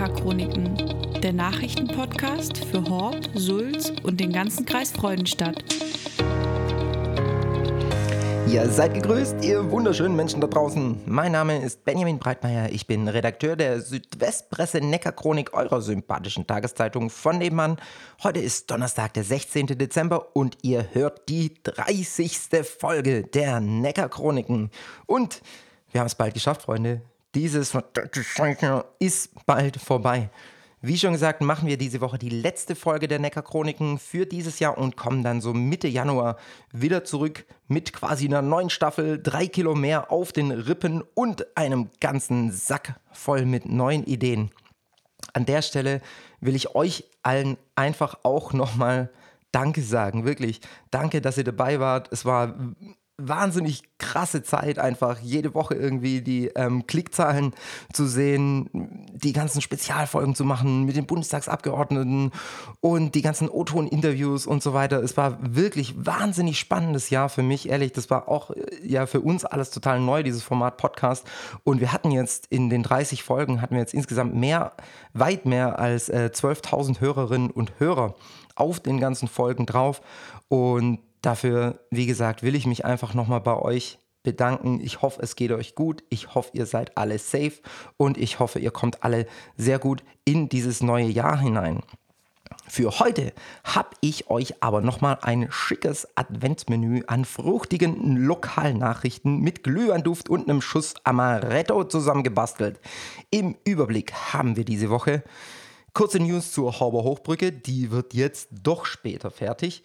Neckarchroniken, der Nachrichtenpodcast für Horb, Sulz und den ganzen Kreis Freudenstadt. Ja, seid gegrüßt, ihr wunderschönen Menschen da draußen. Mein Name ist Benjamin Breitmeier. Ich bin Redakteur der Südwestpresse Neckarchronik eurer sympathischen Tageszeitung von nebenan. Heute ist Donnerstag, der 16. Dezember und ihr hört die 30. Folge der Neckarchroniken. Und wir haben es bald geschafft, Freunde. Dieses ist bald vorbei. Wie schon gesagt, machen wir diese Woche die letzte Folge der Neckar-Chroniken für dieses Jahr und kommen dann so Mitte Januar wieder zurück mit quasi einer neuen Staffel, drei Kilo mehr auf den Rippen und einem ganzen Sack voll mit neuen Ideen. An der Stelle will ich euch allen einfach auch nochmal Danke sagen, wirklich. Danke, dass ihr dabei wart. Es war wahnsinnig krasse Zeit, einfach jede Woche irgendwie die ähm, Klickzahlen zu sehen, die ganzen Spezialfolgen zu machen mit den Bundestagsabgeordneten und die ganzen O-Ton-Interviews und so weiter. Es war wirklich wahnsinnig spannendes Jahr für mich, ehrlich. Das war auch äh, ja für uns alles total neu, dieses Format Podcast. Und wir hatten jetzt in den 30 Folgen, hatten wir jetzt insgesamt mehr, weit mehr als äh, 12.000 Hörerinnen und Hörer auf den ganzen Folgen drauf. Und Dafür, wie gesagt, will ich mich einfach nochmal bei euch bedanken. Ich hoffe, es geht euch gut. Ich hoffe, ihr seid alle safe und ich hoffe, ihr kommt alle sehr gut in dieses neue Jahr hinein. Für heute habe ich euch aber nochmal ein schickes Adventsmenü an fruchtigen Lokalnachrichten mit Glühweinduft und einem Schuss Amaretto zusammengebastelt. Im Überblick haben wir diese Woche kurze News zur Hauber Hochbrücke, die wird jetzt doch später fertig.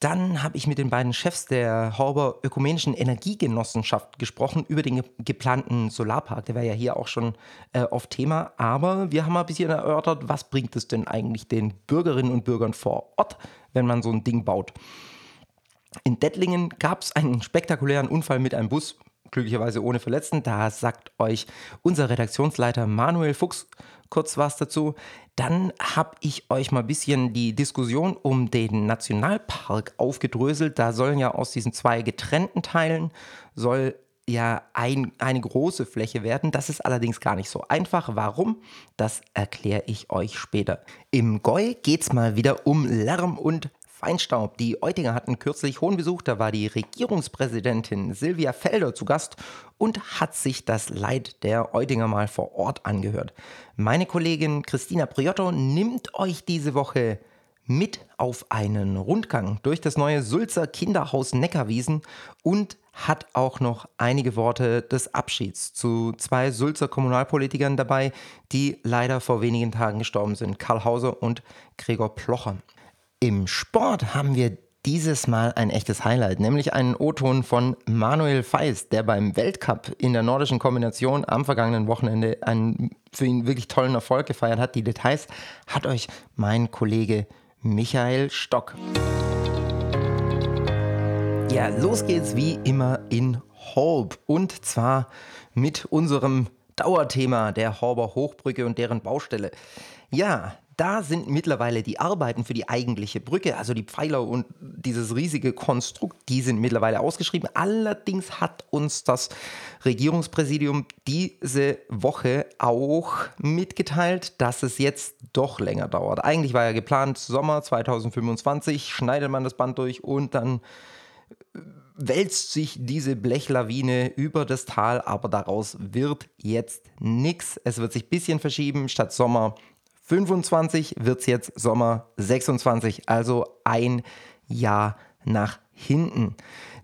Dann habe ich mit den beiden Chefs der Horber Ökumenischen Energiegenossenschaft gesprochen über den geplanten Solarpark. Der wäre ja hier auch schon äh, auf Thema. Aber wir haben mal ein bisschen erörtert, was bringt es denn eigentlich den Bürgerinnen und Bürgern vor Ort, wenn man so ein Ding baut. In Dettlingen gab es einen spektakulären Unfall mit einem Bus, glücklicherweise ohne Verletzten. Da sagt euch unser Redaktionsleiter Manuel Fuchs kurz was dazu. Dann habe ich euch mal ein bisschen die Diskussion um den Nationalpark aufgedröselt. Da sollen ja aus diesen zwei getrennten Teilen soll ja ein, eine große Fläche werden. Das ist allerdings gar nicht so einfach. Warum? Das erkläre ich euch später. Im Goi geht es mal wieder um Lärm und Feinstaub. Die Eutinger hatten kürzlich hohen Besuch, da war die Regierungspräsidentin Silvia Felder zu Gast und hat sich das Leid der Eutinger mal vor Ort angehört. Meine Kollegin Christina Priotto nimmt euch diese Woche mit auf einen Rundgang durch das neue Sulzer Kinderhaus Neckarwiesen und hat auch noch einige Worte des Abschieds zu zwei Sulzer Kommunalpolitikern dabei, die leider vor wenigen Tagen gestorben sind, Karl Hauser und Gregor Plocher. Im Sport haben wir dieses Mal ein echtes Highlight, nämlich einen O-Ton von Manuel Feist, der beim Weltcup in der nordischen Kombination am vergangenen Wochenende einen für ihn wirklich tollen Erfolg gefeiert hat. Die Details hat euch mein Kollege Michael Stock. Ja, los geht's wie immer in Horb und zwar mit unserem Dauerthema der Horber Hochbrücke und deren Baustelle. Ja, da sind mittlerweile die Arbeiten für die eigentliche Brücke, also die Pfeiler und dieses riesige Konstrukt, die sind mittlerweile ausgeschrieben. Allerdings hat uns das Regierungspräsidium diese Woche auch mitgeteilt, dass es jetzt doch länger dauert. Eigentlich war ja geplant Sommer 2025, schneidet man das Band durch und dann wälzt sich diese Blechlawine über das Tal, aber daraus wird jetzt nichts. Es wird sich ein bisschen verschieben. Statt Sommer 25 wird es jetzt Sommer 26, also ein Jahr nach hinten.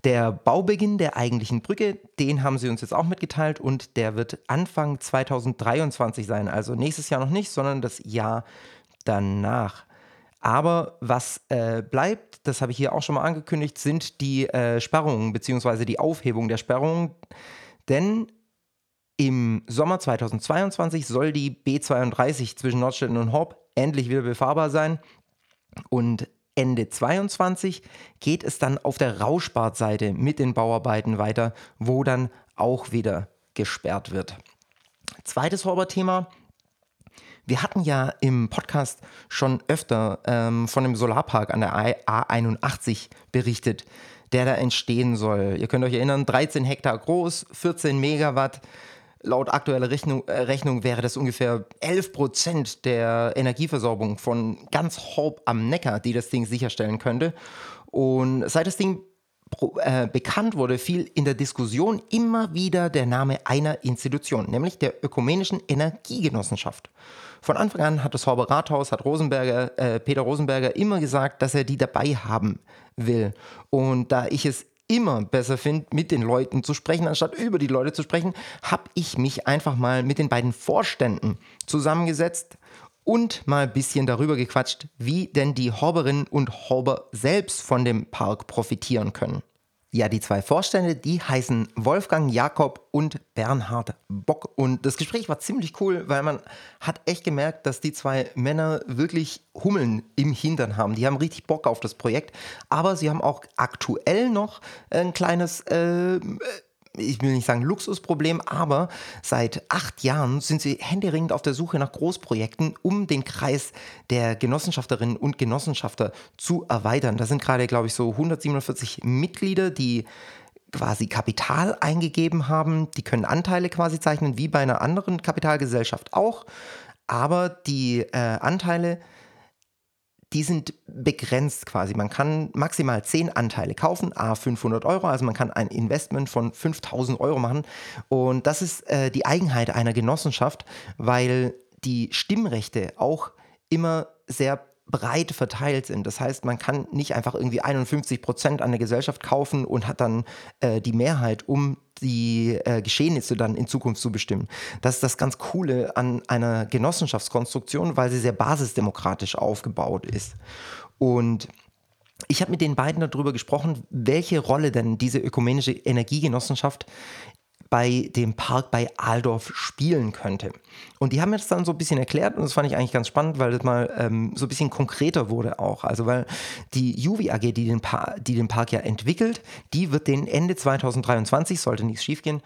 Der Baubeginn der eigentlichen Brücke, den haben sie uns jetzt auch mitgeteilt und der wird Anfang 2023 sein. Also nächstes Jahr noch nicht, sondern das Jahr danach. Aber was äh, bleibt, das habe ich hier auch schon mal angekündigt, sind die äh, Sperrungen bzw. die Aufhebung der Sperrungen. Denn im Sommer 2022 soll die B32 zwischen Nordstetten und Horb endlich wieder befahrbar sein. Und Ende 22 geht es dann auf der Rauschbadseite mit den Bauarbeiten weiter, wo dann auch wieder gesperrt wird. Zweites Horber-Thema. Wir hatten ja im Podcast schon öfter ähm, von dem Solarpark an der A81 berichtet, der da entstehen soll. Ihr könnt euch erinnern, 13 Hektar groß, 14 Megawatt laut aktueller Rechnung, äh, Rechnung wäre das ungefähr 11 Prozent der Energieversorgung von ganz Horb am Neckar, die das Ding sicherstellen könnte. Und seit das Ding äh, bekannt wurde, fiel in der Diskussion immer wieder der Name einer Institution, nämlich der Ökumenischen Energiegenossenschaft. Von Anfang an hat das Horber Rathaus, hat Rosenberger, äh, Peter Rosenberger immer gesagt, dass er die dabei haben will. Und da ich es immer besser finde, mit den Leuten zu sprechen, anstatt über die Leute zu sprechen, habe ich mich einfach mal mit den beiden Vorständen zusammengesetzt und mal ein bisschen darüber gequatscht, wie denn die Horberinnen und Horber selbst von dem Park profitieren können. Ja, die zwei Vorstände, die heißen Wolfgang Jakob und Bernhard Bock. Und das Gespräch war ziemlich cool, weil man hat echt gemerkt, dass die zwei Männer wirklich Hummeln im Hintern haben. Die haben richtig Bock auf das Projekt, aber sie haben auch aktuell noch ein kleines äh, ich will nicht sagen Luxusproblem, aber seit acht Jahren sind sie händeringend auf der Suche nach Großprojekten, um den Kreis der Genossenschafterinnen und Genossenschafter zu erweitern. Da sind gerade, glaube ich, so 147 Mitglieder, die quasi Kapital eingegeben haben. Die können Anteile quasi zeichnen, wie bei einer anderen Kapitalgesellschaft auch. Aber die äh, Anteile die sind begrenzt quasi. Man kann maximal 10 Anteile kaufen, a 500 Euro, also man kann ein Investment von 5000 Euro machen. Und das ist äh, die Eigenheit einer Genossenschaft, weil die Stimmrechte auch immer sehr breit verteilt sind. Das heißt, man kann nicht einfach irgendwie 51 Prozent an der Gesellschaft kaufen und hat dann äh, die Mehrheit, um die äh, Geschehnisse dann in Zukunft zu bestimmen. Das ist das ganz Coole an einer Genossenschaftskonstruktion, weil sie sehr basisdemokratisch aufgebaut ist. Und ich habe mit den beiden darüber gesprochen, welche Rolle denn diese ökumenische Energiegenossenschaft bei dem Park bei Aldorf spielen könnte. Und die haben mir das dann so ein bisschen erklärt und das fand ich eigentlich ganz spannend, weil das mal ähm, so ein bisschen konkreter wurde auch. Also weil die Juvi AG, die den, die den Park ja entwickelt, die wird den Ende 2023, sollte nichts schiefgehen,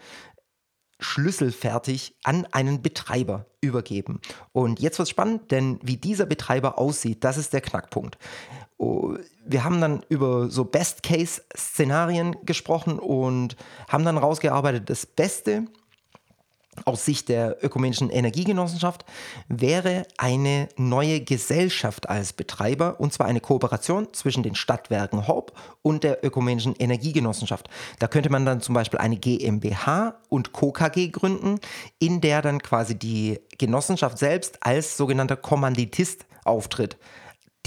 schlüsselfertig an einen Betreiber übergeben. Und jetzt wird es spannend, denn wie dieser Betreiber aussieht, das ist der Knackpunkt. Oh, wir haben dann über so Best-Case-Szenarien gesprochen und haben dann rausgearbeitet, das Beste aus Sicht der ökumenischen Energiegenossenschaft wäre eine neue Gesellschaft als Betreiber und zwar eine Kooperation zwischen den Stadtwerken Horb und der ökumenischen Energiegenossenschaft. Da könnte man dann zum Beispiel eine GmbH und Co. Gründen, in der dann quasi die Genossenschaft selbst als sogenannter Kommanditist auftritt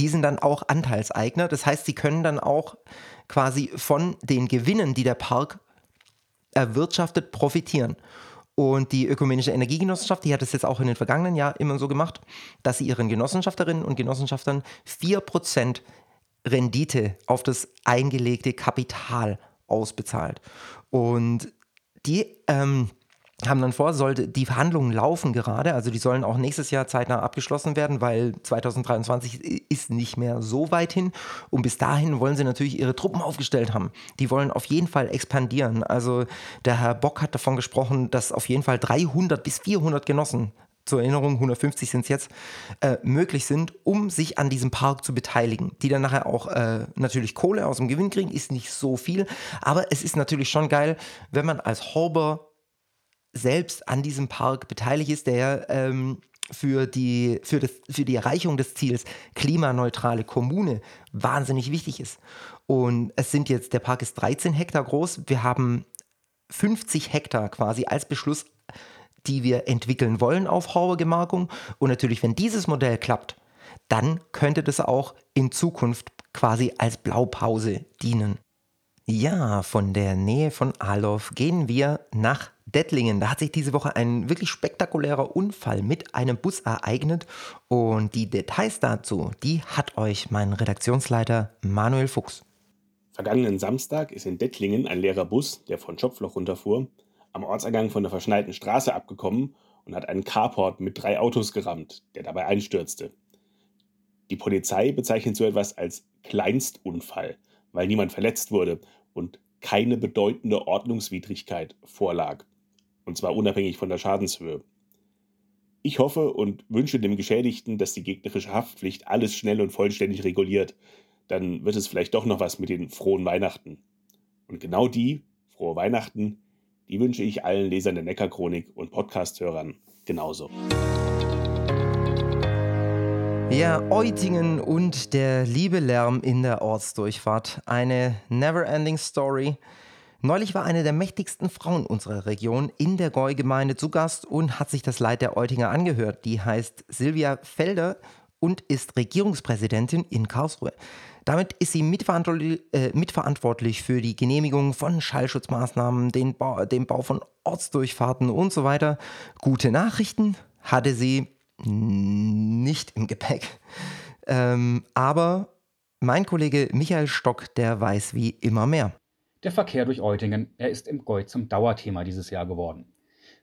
die sind dann auch Anteilseigner. Das heißt, sie können dann auch quasi von den Gewinnen, die der Park erwirtschaftet, profitieren. Und die Ökumenische Energiegenossenschaft, die hat es jetzt auch in den vergangenen Jahren immer so gemacht, dass sie ihren Genossenschafterinnen und Genossenschaftern 4% Rendite auf das eingelegte Kapital ausbezahlt. Und die ähm, haben dann vor, sollte die Verhandlungen laufen gerade, also die sollen auch nächstes Jahr zeitnah abgeschlossen werden, weil 2023 ist nicht mehr so weit hin und bis dahin wollen sie natürlich ihre Truppen aufgestellt haben. Die wollen auf jeden Fall expandieren. Also der Herr Bock hat davon gesprochen, dass auf jeden Fall 300 bis 400 Genossen zur Erinnerung, 150 sind es jetzt, äh, möglich sind, um sich an diesem Park zu beteiligen. Die dann nachher auch äh, natürlich Kohle aus dem Gewinn kriegen, ist nicht so viel, aber es ist natürlich schon geil, wenn man als Horber selbst an diesem Park beteiligt ist, der ähm, für, die, für, das, für die Erreichung des Ziels klimaneutrale Kommune wahnsinnig wichtig ist. Und es sind jetzt, der Park ist 13 Hektar groß. Wir haben 50 Hektar quasi als Beschluss, die wir entwickeln wollen auf Horrorgemarkung. Und natürlich, wenn dieses Modell klappt, dann könnte das auch in Zukunft quasi als Blaupause dienen. Ja, von der Nähe von Alof gehen wir nach Dettlingen. Da hat sich diese Woche ein wirklich spektakulärer Unfall mit einem Bus ereignet und die Details dazu, die hat euch mein Redaktionsleiter Manuel Fuchs. Vergangenen Samstag ist in Dettlingen ein leerer Bus, der von Schopfloch runterfuhr, am Ortsergang von der verschneiten Straße abgekommen und hat einen Carport mit drei Autos gerammt, der dabei einstürzte. Die Polizei bezeichnet so etwas als Kleinstunfall, weil niemand verletzt wurde und keine bedeutende Ordnungswidrigkeit vorlag und zwar unabhängig von der Schadenshöhe. Ich hoffe und wünsche dem Geschädigten, dass die gegnerische Haftpflicht alles schnell und vollständig reguliert. Dann wird es vielleicht doch noch was mit den frohen Weihnachten. Und genau die, frohe Weihnachten, die wünsche ich allen Lesern der Neckarchronik und Podcasthörern genauso. Ja, Eutingen und der liebe Lärm in der Ortsdurchfahrt. Eine never-ending Story. Neulich war eine der mächtigsten Frauen unserer Region in der Goi-Gemeinde zu Gast und hat sich das Leid der Eutinger angehört. Die heißt Silvia Felder und ist Regierungspräsidentin in Karlsruhe. Damit ist sie mitverantwortlich, äh, mitverantwortlich für die Genehmigung von Schallschutzmaßnahmen, den Bau, den Bau von Ortsdurchfahrten und so weiter. Gute Nachrichten hatte sie nicht im Gepäck. Ähm, aber mein Kollege Michael Stock, der weiß wie immer mehr. Der Verkehr durch Eutingen, er ist im Goi zum Dauerthema dieses Jahr geworden.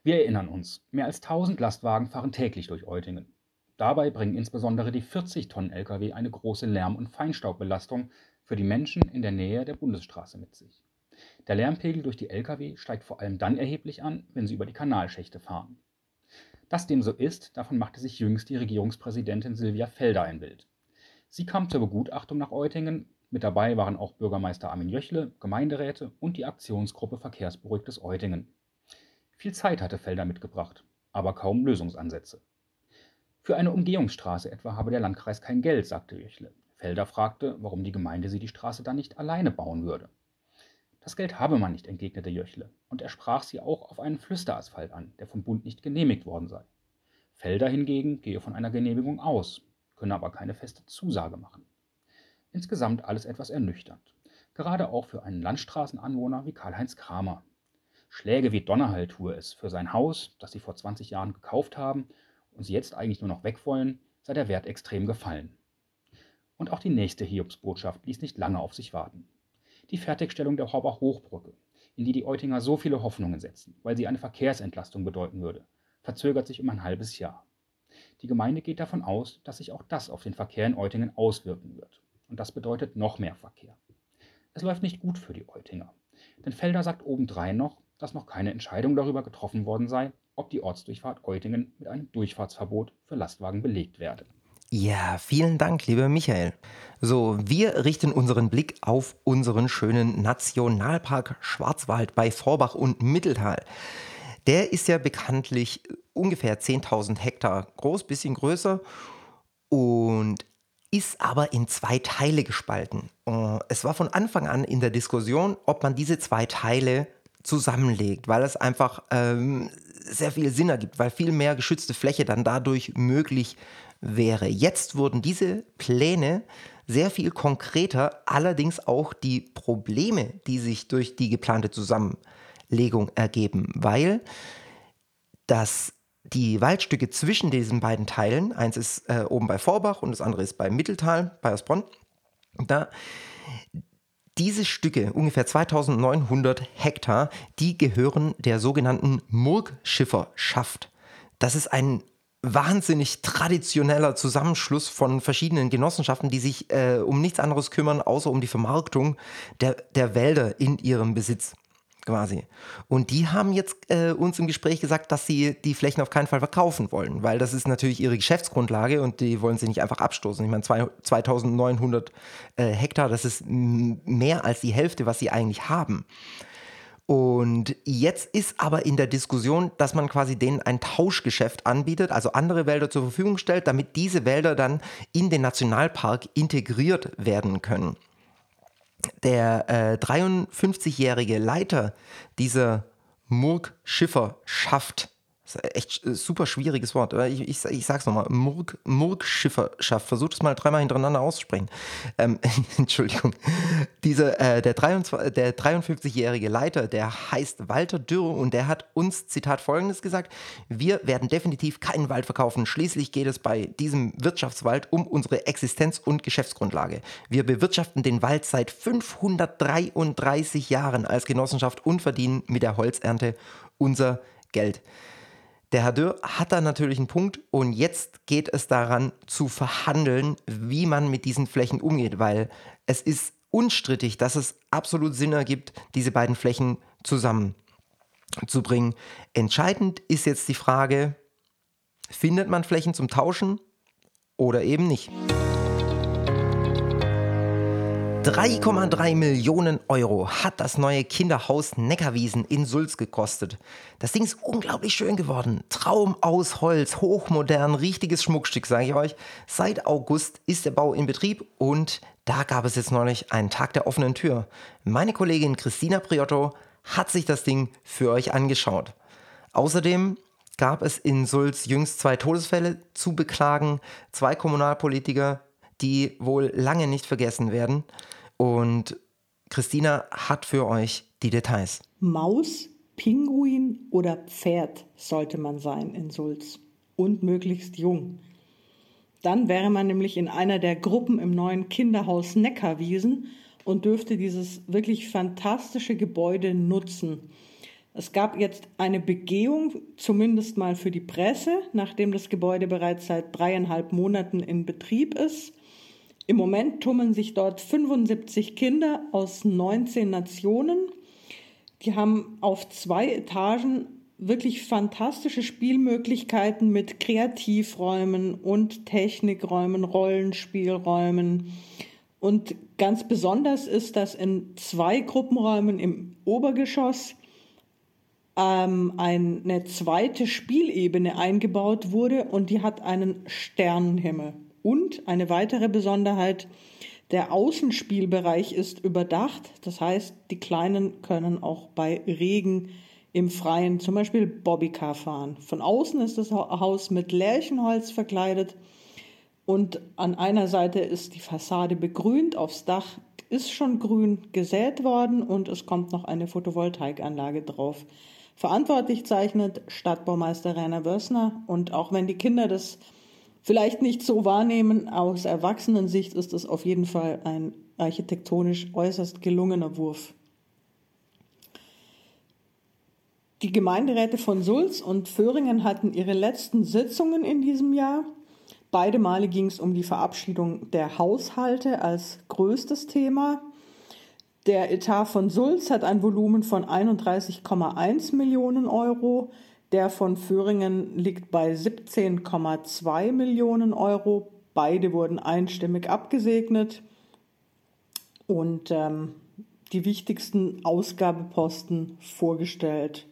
Wir erinnern uns, mehr als 1000 Lastwagen fahren täglich durch Eutingen. Dabei bringen insbesondere die 40-Tonnen-Lkw eine große Lärm- und Feinstaubbelastung für die Menschen in der Nähe der Bundesstraße mit sich. Der Lärmpegel durch die Lkw steigt vor allem dann erheblich an, wenn sie über die Kanalschächte fahren. Dass dem so ist, davon machte sich jüngst die Regierungspräsidentin Silvia Felder ein Bild. Sie kam zur Begutachtung nach Eutingen. Mit dabei waren auch Bürgermeister Armin Jöchle, Gemeinderäte und die Aktionsgruppe Verkehrsberuhigtes Eutingen. Viel Zeit hatte Felder mitgebracht, aber kaum Lösungsansätze. Für eine Umgehungsstraße etwa habe der Landkreis kein Geld, sagte Jöchle. Felder fragte, warum die Gemeinde sie die Straße dann nicht alleine bauen würde. Das Geld habe man nicht, entgegnete Jöchle, und er sprach sie auch auf einen Flüsterasphalt an, der vom Bund nicht genehmigt worden sei. Felder hingegen gehe von einer Genehmigung aus, könne aber keine feste Zusage machen. Insgesamt alles etwas ernüchternd, gerade auch für einen Landstraßenanwohner wie Karl-Heinz Kramer. Schläge wie Donnerhall tue es für sein Haus, das sie vor 20 Jahren gekauft haben und sie jetzt eigentlich nur noch weg wollen, sei der Wert extrem gefallen. Und auch die nächste Hiobsbotschaft ließ nicht lange auf sich warten die Fertigstellung der Horbach Hochbrücke, in die die Eutinger so viele Hoffnungen setzen, weil sie eine Verkehrsentlastung bedeuten würde, verzögert sich um ein halbes Jahr. Die Gemeinde geht davon aus, dass sich auch das auf den Verkehr in Eutingen auswirken wird. Und das bedeutet noch mehr Verkehr. Es läuft nicht gut für die Eutinger. Denn Felder sagt obendrein noch, dass noch keine Entscheidung darüber getroffen worden sei, ob die Ortsdurchfahrt Eutingen mit einem Durchfahrtsverbot für Lastwagen belegt werde. Ja, vielen Dank, lieber Michael. So, wir richten unseren Blick auf unseren schönen Nationalpark Schwarzwald bei Vorbach und Mitteltal. Der ist ja bekanntlich ungefähr 10.000 Hektar groß, bisschen größer und ist aber in zwei Teile gespalten. Äh, es war von Anfang an in der Diskussion, ob man diese zwei Teile zusammenlegt, weil es einfach ähm, sehr viel Sinn ergibt, weil viel mehr geschützte Fläche dann dadurch möglich wäre. Jetzt wurden diese Pläne sehr viel konkreter, allerdings auch die Probleme, die sich durch die geplante Zusammenlegung ergeben, weil das die Waldstücke zwischen diesen beiden Teilen, eins ist äh, oben bei Vorbach und das andere ist bei Mitteltal, bei Osbronn, da diese Stücke, ungefähr 2900 Hektar, die gehören der sogenannten Murgschifferschaft. Das ist ein wahnsinnig traditioneller Zusammenschluss von verschiedenen Genossenschaften, die sich äh, um nichts anderes kümmern, außer um die Vermarktung der, der Wälder in ihrem Besitz quasi. Und die haben jetzt äh, uns im Gespräch gesagt, dass sie die Flächen auf keinen Fall verkaufen wollen, weil das ist natürlich ihre Geschäftsgrundlage und die wollen sie nicht einfach abstoßen. Ich meine, 2900 äh, Hektar, das ist mehr als die Hälfte, was sie eigentlich haben. Und jetzt ist aber in der Diskussion, dass man quasi denen ein Tauschgeschäft anbietet, also andere Wälder zur Verfügung stellt, damit diese Wälder dann in den Nationalpark integriert werden können. Der äh, 53-jährige Leiter dieser Murg-Schifferschaft das ist echt äh, super schwieriges Wort. Ich, ich, ich sag's nochmal. Murg, Murgschifferschaft. Versucht es mal dreimal hintereinander auszusprechen. Ähm, Entschuldigung. Diese, äh, der, der 53-jährige Leiter, der heißt Walter Dürr und der hat uns, Zitat, folgendes gesagt. Wir werden definitiv keinen Wald verkaufen. Schließlich geht es bei diesem Wirtschaftswald um unsere Existenz und Geschäftsgrundlage. Wir bewirtschaften den Wald seit 533 Jahren als Genossenschaft und verdienen mit der Holzernte unser Geld. Der Herr Dürr hat da natürlich einen Punkt und jetzt geht es daran zu verhandeln, wie man mit diesen Flächen umgeht, weil es ist unstrittig, dass es absolut Sinn ergibt, diese beiden Flächen zusammenzubringen. Entscheidend ist jetzt die Frage, findet man Flächen zum Tauschen oder eben nicht? 3,3 Millionen Euro hat das neue Kinderhaus Neckarwiesen in Sulz gekostet. Das Ding ist unglaublich schön geworden. Traum aus Holz, hochmodern, richtiges Schmuckstück, sage ich euch. Seit August ist der Bau in Betrieb und da gab es jetzt neulich einen Tag der offenen Tür. Meine Kollegin Christina Priotto hat sich das Ding für euch angeschaut. Außerdem gab es in Sulz jüngst zwei Todesfälle zu beklagen. Zwei Kommunalpolitiker, die wohl lange nicht vergessen werden. Und Christina hat für euch die Details. Maus, Pinguin oder Pferd sollte man sein in Sulz und möglichst jung. Dann wäre man nämlich in einer der Gruppen im neuen Kinderhaus Neckarwiesen und dürfte dieses wirklich fantastische Gebäude nutzen. Es gab jetzt eine Begehung, zumindest mal für die Presse, nachdem das Gebäude bereits seit dreieinhalb Monaten in Betrieb ist. Im Moment tummeln sich dort 75 Kinder aus 19 Nationen. Die haben auf zwei Etagen wirklich fantastische Spielmöglichkeiten mit Kreativräumen und Technikräumen, Rollenspielräumen. Und ganz besonders ist, dass in zwei Gruppenräumen im Obergeschoss ähm, eine zweite Spielebene eingebaut wurde und die hat einen Sternenhimmel. Und eine weitere Besonderheit, der Außenspielbereich ist überdacht. Das heißt, die Kleinen können auch bei Regen im Freien zum Beispiel Bobbycar fahren. Von außen ist das Haus mit Lärchenholz verkleidet und an einer Seite ist die Fassade begrünt, aufs Dach ist schon grün gesät worden und es kommt noch eine Photovoltaikanlage drauf. Verantwortlich zeichnet Stadtbaumeister Rainer Wössner. Und auch wenn die Kinder das vielleicht nicht so wahrnehmen, aus Erwachsenensicht ist es auf jeden Fall ein architektonisch äußerst gelungener Wurf. Die Gemeinderäte von Sulz und Föhringen hatten ihre letzten Sitzungen in diesem Jahr. Beide Male ging es um die Verabschiedung der Haushalte als größtes Thema. Der Etat von Sulz hat ein Volumen von 31,1 Millionen Euro. Der von Föhringen liegt bei 17,2 Millionen Euro. Beide wurden einstimmig abgesegnet. Und ähm, die wichtigsten Ausgabeposten vorgestellt.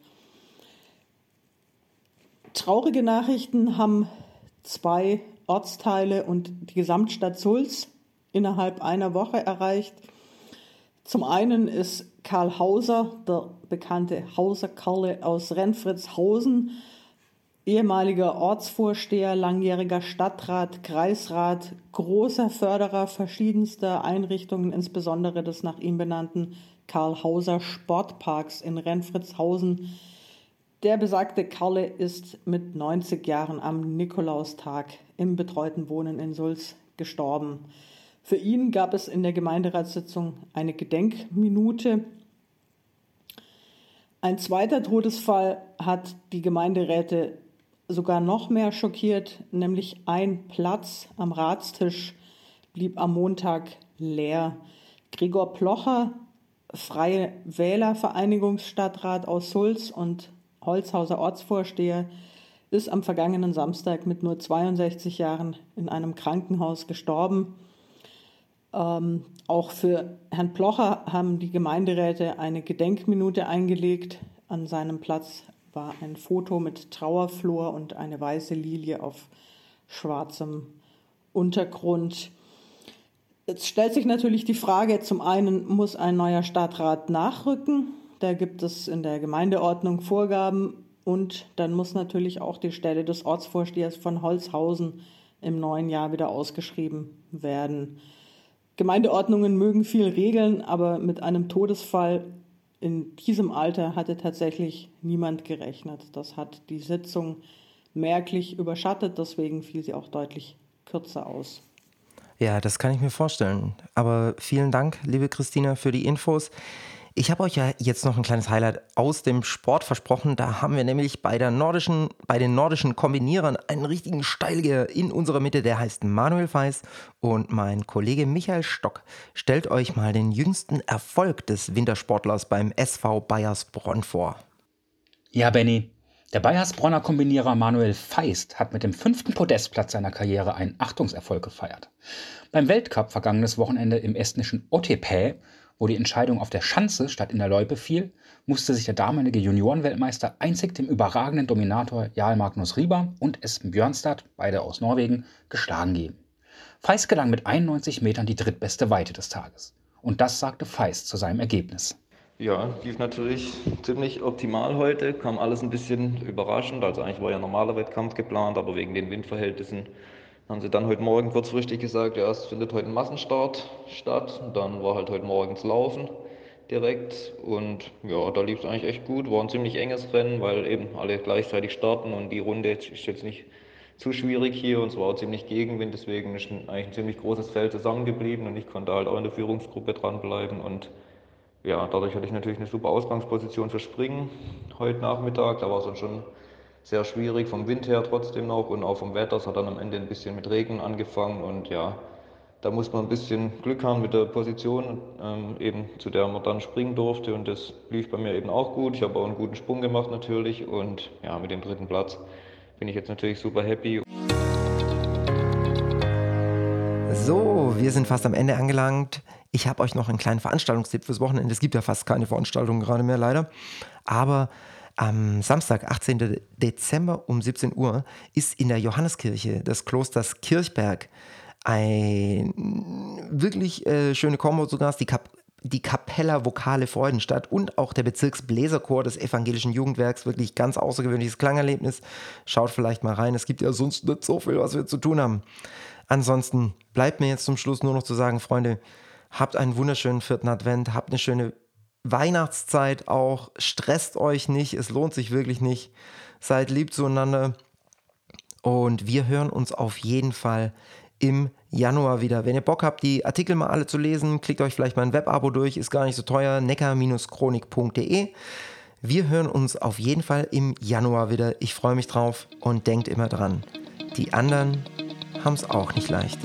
Traurige Nachrichten haben zwei Ortsteile und die Gesamtstadt Sulz innerhalb einer Woche erreicht. Zum einen ist Karl Hauser, der bekannte Hauser Karle aus Renfritzhausen, ehemaliger Ortsvorsteher, langjähriger Stadtrat, Kreisrat, großer Förderer verschiedenster Einrichtungen, insbesondere des nach ihm benannten Karl Hauser Sportparks in Renfritzhausen. Der besagte Karle ist mit 90 Jahren am Nikolaustag im betreuten Wohnen in Sulz gestorben. Für ihn gab es in der Gemeinderatssitzung eine Gedenkminute. Ein zweiter Todesfall hat die Gemeinderäte sogar noch mehr schockiert, nämlich ein Platz am Ratstisch blieb am Montag leer. Gregor Plocher, Freie Wählervereinigungsstadtrat aus Sulz und Holzhauser Ortsvorsteher, ist am vergangenen Samstag mit nur 62 Jahren in einem Krankenhaus gestorben. Ähm, auch für Herrn Plocher haben die Gemeinderäte eine Gedenkminute eingelegt. An seinem Platz war ein Foto mit Trauerflor und eine weiße Lilie auf schwarzem Untergrund. Jetzt stellt sich natürlich die Frage, zum einen muss ein neuer Stadtrat nachrücken. Da gibt es in der Gemeindeordnung Vorgaben und dann muss natürlich auch die Stelle des Ortsvorstehers von Holzhausen im neuen Jahr wieder ausgeschrieben werden. Gemeindeordnungen mögen viel regeln, aber mit einem Todesfall in diesem Alter hatte tatsächlich niemand gerechnet. Das hat die Sitzung merklich überschattet, deswegen fiel sie auch deutlich kürzer aus. Ja, das kann ich mir vorstellen. Aber vielen Dank, liebe Christina, für die Infos. Ich habe euch ja jetzt noch ein kleines Highlight aus dem Sport versprochen. Da haben wir nämlich bei, der nordischen, bei den nordischen Kombinierern einen richtigen Steilgeher in unserer Mitte, der heißt Manuel Feis. Und mein Kollege Michael Stock stellt euch mal den jüngsten Erfolg des Wintersportlers beim SV Bayersbronn vor. Ja, Benny, Der Bayersbronner Kombinierer Manuel Feist hat mit dem fünften Podestplatz seiner Karriere einen Achtungserfolg gefeiert. Beim Weltcup vergangenes Wochenende im estnischen Otepää, wo die Entscheidung auf der Schanze statt in der Loipe fiel, musste sich der damalige Juniorenweltmeister einzig dem überragenden Dominator Jarl Magnus Rieber und Espen Björnstad, beide aus Norwegen, geschlagen geben. Feist gelang mit 91 Metern die drittbeste Weite des Tages. Und das sagte Feist zu seinem Ergebnis. Ja, lief natürlich ziemlich optimal heute, kam alles ein bisschen überraschend. Also eigentlich war ja ein normaler Wettkampf geplant, aber wegen den Windverhältnissen haben sie dann heute Morgen kurzfristig gesagt, ja, es findet heute ein Massenstart statt. Und dann war halt heute morgens Laufen direkt und ja, da lief es eigentlich echt gut. War ein ziemlich enges Rennen, weil eben alle gleichzeitig starten und die Runde ist jetzt nicht zu schwierig hier und es war auch ziemlich Gegenwind, deswegen ist eigentlich ein ziemlich großes Feld zusammengeblieben und ich konnte halt auch in der Führungsgruppe dranbleiben und ja, dadurch hatte ich natürlich eine super Ausgangsposition für Springen heute Nachmittag. Da war es dann schon sehr schwierig vom Wind her trotzdem noch und auch vom Wetter. Es hat dann am Ende ein bisschen mit Regen angefangen und ja, da muss man ein bisschen Glück haben mit der Position, ähm, eben zu der man dann springen durfte und das lief bei mir eben auch gut. Ich habe auch einen guten Sprung gemacht natürlich und ja, mit dem dritten Platz bin ich jetzt natürlich super happy. So, wir sind fast am Ende angelangt. Ich habe euch noch einen kleinen Veranstaltungstipp fürs Wochenende. Es gibt ja fast keine Veranstaltungen gerade mehr, leider. Aber am Samstag, 18. Dezember um 17 Uhr, ist in der Johanneskirche des Klosters Kirchberg ein wirklich äh, schöne Kombo sogar die, Kap die Kapella Vokale Freudenstadt und auch der Bezirksbläserchor des evangelischen Jugendwerks. Wirklich ganz außergewöhnliches Klangerlebnis. Schaut vielleicht mal rein. Es gibt ja sonst nicht so viel, was wir zu tun haben. Ansonsten bleibt mir jetzt zum Schluss nur noch zu sagen, Freunde, habt einen wunderschönen vierten Advent, habt eine schöne Weihnachtszeit auch, stresst euch nicht, es lohnt sich wirklich nicht. Seid lieb zueinander und wir hören uns auf jeden Fall im Januar wieder. Wenn ihr Bock habt, die Artikel mal alle zu lesen, klickt euch vielleicht mal ein Webabo durch, ist gar nicht so teuer, neckar-chronik.de. Wir hören uns auf jeden Fall im Januar wieder. Ich freue mich drauf und denkt immer dran, die anderen haben es auch nicht leicht.